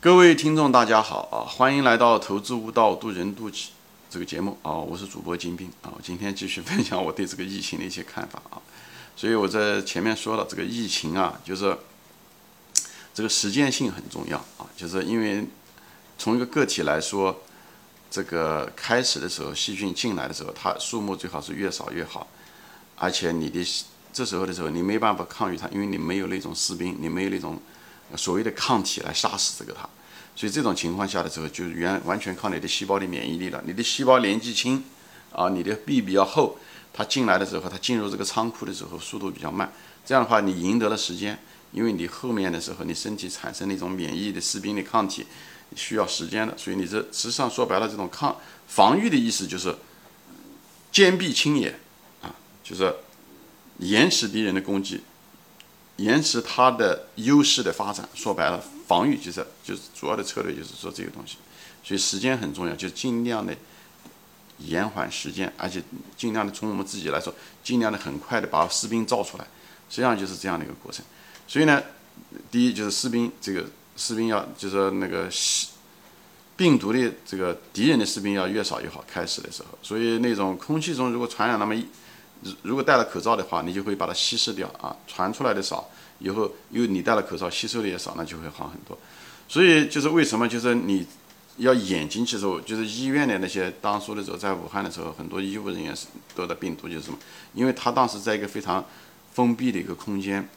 各位听众，大家好啊！欢迎来到《投资悟道，渡人渡己》这个节目啊！我是主播金兵啊！我今天继续分享我对这个疫情的一些看法啊！所以我在前面说了，这个疫情啊，就是这个实践性很重要啊！就是因为从一个个体来说，这个开始的时候，细菌进来的时候，它数目最好是越少越好，而且你的这时候的时候，你没办法抗御它，因为你没有那种士兵，你没有那种。所谓的抗体来杀死这个它，所以这种情况下的时候，就原完全靠你的细胞的免疫力了。你的细胞年纪轻，啊，你的壁比较厚，它进来的时候，它进入这个仓库的时候速度比较慢。这样的话，你赢得了时间，因为你后面的时候，你身体产生那种免疫的士兵的抗体需要时间的。所以你这实际上说白了，这种抗防御的意思就是坚壁清野，啊，就是延迟敌人的攻击。延迟它的优势的发展，说白了，防御就是就是主要的策略，就是说这个东西，所以时间很重要，就尽量的延缓时间，而且尽量的从我们自己来说，尽量的很快的把士兵造出来，实际上就是这样的一个过程。所以呢，第一就是士兵，这个士兵要就是说那个病毒的这个敌人的士兵要越少越好，开始的时候，所以那种空气中如果传染那么一。如果戴了口罩的话，你就会把它稀释掉啊，传出来的少，以后又你戴了口罩吸收的也少，那就会好很多。所以就是为什么就是你要眼睛其实就是医院的那些当初的时候在武汉的时候，很多医务人员是得的病毒就是什么？因为他当时在一个非常封闭的一个空间，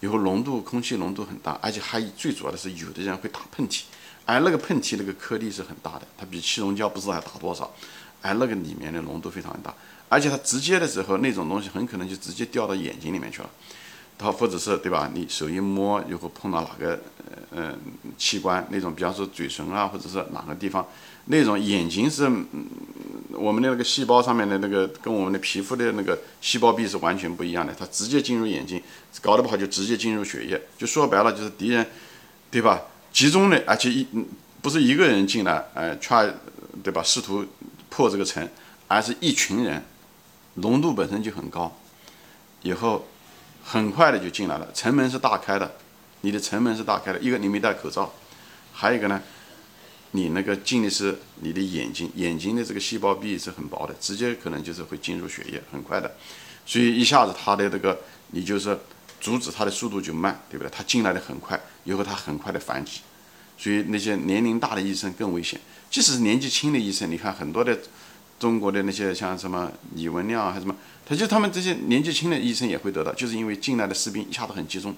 以后浓度空气浓度很大，而且还最主要的是有的人会打喷嚏，而那个喷嚏那个颗粒是很大的，它比气溶胶不知道还大多少，而那个里面的浓度非常大。而且它直接的时候，那种东西很可能就直接掉到眼睛里面去了，它或者是对吧？你手一摸，以后碰到哪个呃器官，那种比方说嘴唇啊，或者是哪个地方，那种眼睛是我们的那个细胞上面的那个跟我们的皮肤的那个细胞壁是完全不一样的，它直接进入眼睛，搞得不好就直接进入血液，就说白了就是敌人，对吧？集中的，而且一不是一个人进来，哎，try 对吧？试图破这个城，而是一群人。浓度本身就很高，以后很快的就进来了。城门是大开的，你的城门是大开的。一个你没戴口罩，还有一个呢，你那个进的是你的眼睛，眼睛的这个细胞壁是很薄的，直接可能就是会进入血液，很快的。所以一下子它的这个你就是阻止它的速度就慢，对不对？它进来的很快，以后它很快的反击。所以那些年龄大的医生更危险，即使是年纪轻的医生，你看很多的。中国的那些像什么李文亮还是什么，他就他们这些年纪轻的医生也会得到，就是因为进来的士兵一下子很集中，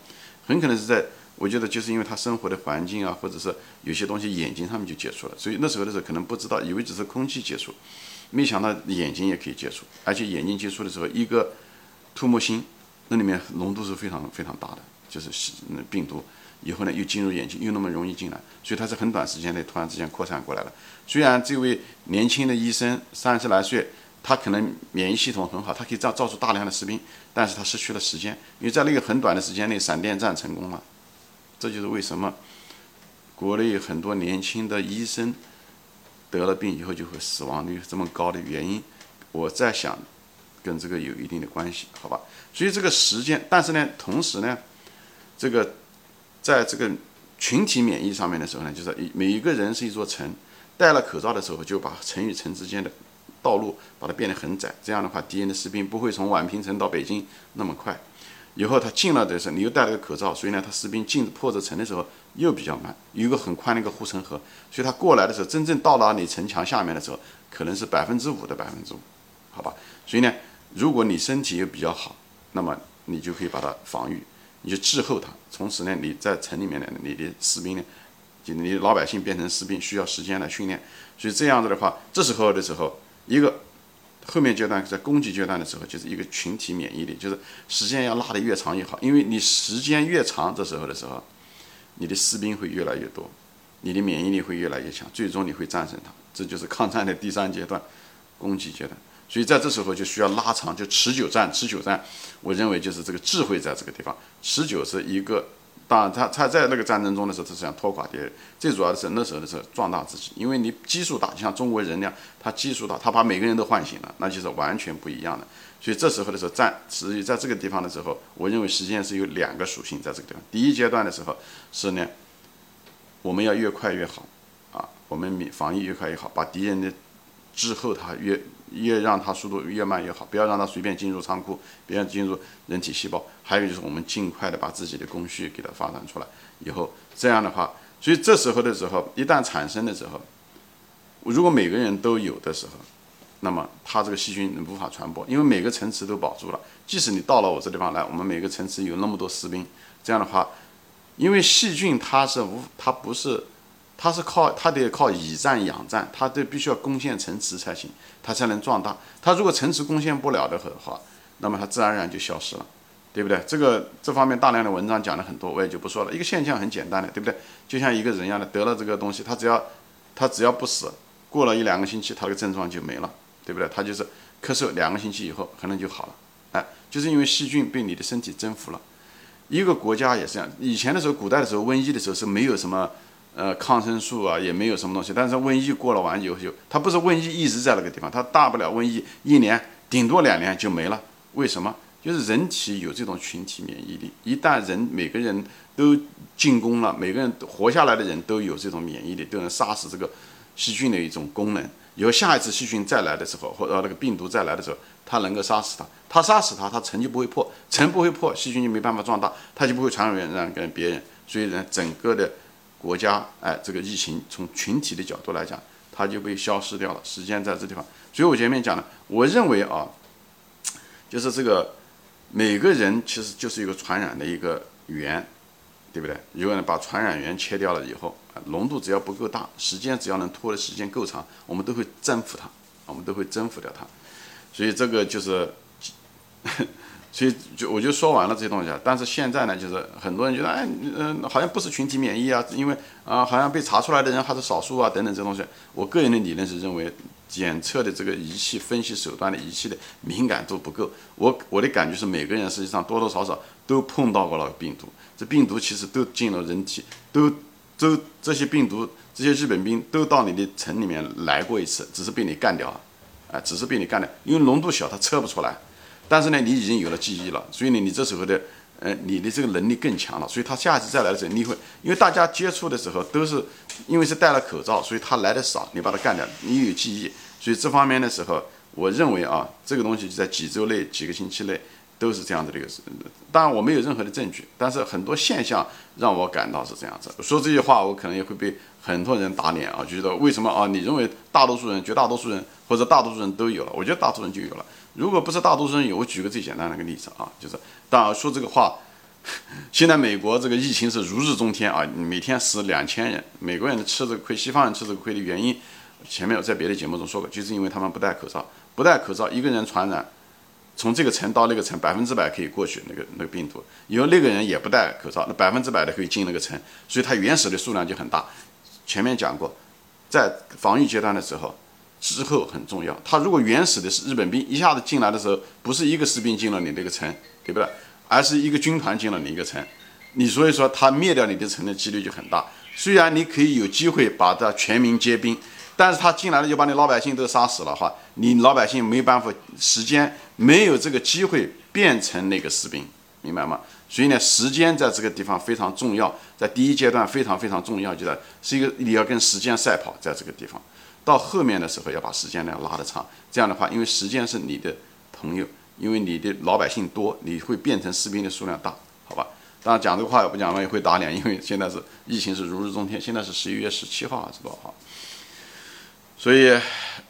很可能是在我觉得就是因为他生活的环境啊，或者是有些东西眼睛上面就接触了，所以那时候的时候可能不知道，以为只是空气接触，没想到眼睛也可以接触，而且眼睛接触的时候，一个唾沫星那里面浓度是非常非常大的，就是病毒。以后呢，又进入眼睛，又那么容易进来，所以它是很短时间内突然之间扩散过来了。虽然这位年轻的医生三十来岁，他可能免疫系统很好，他可以造造出大量的士兵，但是他失去了时间，因为在那个很短的时间内，闪电战成功了。这就是为什么国内很多年轻的医生得了病以后就会死亡率这么高的原因。我在想，跟这个有一定的关系，好吧？所以这个时间，但是呢，同时呢，这个。在这个群体免疫上面的时候呢，就是每一个人是一座城，戴了口罩的时候，就把城与城之间的道路把它变得很窄。这样的话，敌人的士兵不会从宛平城到北京那么快。以后他进了的时候，你又戴了个口罩，所以呢，他士兵进破这城的时候又比较慢，有一个很宽的一个护城河，所以他过来的时候，真正到达你城墙下面的时候，可能是百分之五的百分之五，好吧？所以呢，如果你身体又比较好，那么你就可以把它防御。你就滞后它，同时呢，你在城里面呢，你的士兵呢，就你老百姓变成士兵，需要时间来训练，所以这样子的话，这时候的时候，一个后面阶段在攻击阶段的时候，就是一个群体免疫力，就是时间要拉得越长越好，因为你时间越长，这时候的时候，你的士兵会越来越多，你的免疫力会越来越强，最终你会战胜它，这就是抗战的第三阶段，攻击阶段。所以在这时候就需要拉长，就持久战，持久战，我认为就是这个智慧在这个地方。持久是一个，当然他他在那个战争中的时候，他是想拖垮敌人。最主要的是那时候的时候壮大自己，因为你基数大，像中国人那样，他基数大，他把每个人都唤醒了，那就是完全不一样的。所以这时候的时候战，实际在这个地方的时候，我认为实际上是有两个属性在这个地方。第一阶段的时候是呢，我们要越快越好啊，我们防疫越快越好，把敌人的滞后他越越让它速度越慢越好，不要让它随便进入仓库，不要进入人体细胞。还有就是我们尽快的把自己的工序给它发展出来，以后这样的话，所以这时候的时候，一旦产生的时候，如果每个人都有的时候。那么它这个细菌无法传播，因为每个层次都保住了。即使你到了我这地方来，我们每个层次有那么多士兵，这样的话，因为细菌它是无，它不是，它是靠它得靠以战养战，它得必须要攻陷城池才行，它才能壮大。它如果城池攻陷不了的话，那么它自然而然就消失了，对不对？这个这方面大量的文章讲了很多，我也就不说了。一个现象很简单的，对不对？就像一个人一样的，得了这个东西，他只要他只要不死，过了一两个星期，他的症状就没了。对不对？他就是咳嗽两个星期以后可能就好了，哎，就是因为细菌被你的身体征服了。一个国家也是这样，以前的时候，古代的时候，瘟疫的时候是没有什么呃抗生素啊，也没有什么东西。但是瘟疫过了完以后，就它不是瘟疫一直在那个地方，它大不了瘟疫一年顶多两年就没了。为什么？就是人体有这种群体免疫力，一旦人每个人都进攻了，每个人活下来的人都有这种免疫力，都能杀死这个细菌的一种功能。以后下一次细菌再来的时候，或者那个病毒再来的时候，它能够杀死它，它杀死它，它层就不会破，层不会破，细菌就没办法壮大，它就不会传染让给别人。所以呢，整个的国家，哎，这个疫情从群体的角度来讲，它就被消失掉了。时间在这地方，所以我前面讲的，我认为啊，就是这个每个人其实就是一个传染的一个源，对不对？如果呢把传染源切掉了以后。浓度只要不够大，时间只要能拖的时间够长，我们都会征服它，我们都会征服掉它。所以这个就是，所以就我就说完了这些东西啊。但是现在呢，就是很多人觉得，哎，嗯，好像不是群体免疫啊，因为啊，好像被查出来的人还是少数啊，等等这东西。我个人的理论是认为，检测的这个仪器、分析手段的仪器的敏感度不够。我我的感觉是，每个人实际上多多少少都碰到过那个病毒，这病毒其实都进了人体，都。都这些病毒，这些日本兵都到你的城里面来过一次，只是被你干掉了，啊，只是被你干掉，因为浓度小，它测不出来。但是呢，你已经有了记忆了，所以呢，你这时候的，呃，你的这个能力更强了。所以他下一次再来的时候，你会，因为大家接触的时候都是，因为是戴了口罩，所以他来的少，你把他干掉，你有记忆，所以这方面的时候，我认为啊，这个东西就在几周内、几个星期内。都是这样子的一个事，当然我没有任何的证据，但是很多现象让我感到是这样子。说这句话，我可能也会被很多人打脸啊，就觉得为什么啊？你认为大多数人、绝大多数人或者大多数人都有了？我觉得大多数人就有了。如果不是大多数人有，我举个最简单的一个例子啊，就是当然说这个话，现在美国这个疫情是如日中天啊，每天死两千人，美国人吃这个亏，西方人吃这个亏的原因，前面我在别的节目中说过，就是因为他们不戴口罩，不戴口罩，一个人传染。从这个层到那个层，百分之百可以过去那个那个病毒，因为那个人也不戴口罩，那百分之百的可以进那个层，所以它原始的数量就很大。前面讲过，在防御阶段的时候，之后很重要。他如果原始的是日本兵一下子进来的时候，不是一个士兵进了你那个城，对不对？而是一个军团进了你一个城，你所以说他灭掉你的城的几率就很大。虽然你可以有机会把它全民皆兵。但是他进来了就把你老百姓都杀死了话，你老百姓没办法，时间没有这个机会变成那个士兵，明白吗？所以呢，时间在这个地方非常重要，在第一阶段非常非常重要，就在是一个你要跟时间赛跑，在这个地方，到后面的时候要把时间呢拉得长，这样的话，因为时间是你的朋友，因为你的老百姓多，你会变成士兵的数量大，好吧？当然讲这个话也不讲了也会打脸，因为现在是疫情是如日中天，现在是十一月十七号还是多少号？所以，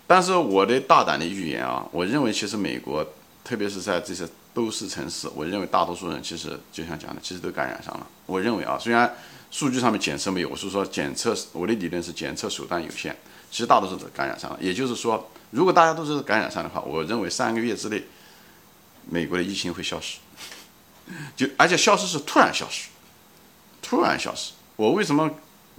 但是我的大胆的预言啊，我认为其实美国，特别是在这些都市城市，我认为大多数人其实就像讲的，其实都感染上了。我认为啊，虽然数据上面检测没有，我是说检测，我的理论是检测手段有限，其实大多数都感染上了。也就是说，如果大家都是感染上的话，我认为三个月之内，美国的疫情会消失，就而且消失是突然消失，突然消失。我为什么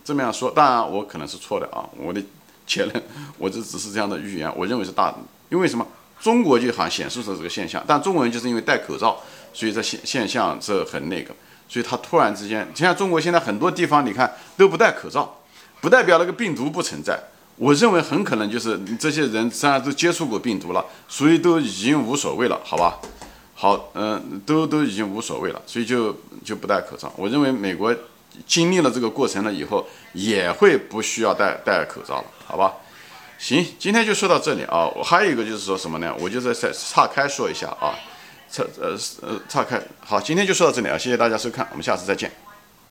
这么样说？当然我可能是错的啊，我的。结论，我这只是这样的预言，我认为是大，因为什么？中国就好像显示出这个现象，但中国人就是因为戴口罩，所以这现现象是很那个，所以他突然之间，像中国现在很多地方，你看都不戴口罩，不代表那个病毒不存在。我认为很可能就是这些人虽然都接触过病毒了，所以都已经无所谓了，好吧？好，嗯，都都已经无所谓了，所以就就不戴口罩。我认为美国经历了这个过程了以后，也会不需要戴戴口罩了，好吧？行，今天就说到这里啊。我还有一个就是说什么呢？我就在在岔开说一下啊，岔呃呃岔开。好，今天就说到这里啊，谢谢大家收看，我们下次再见。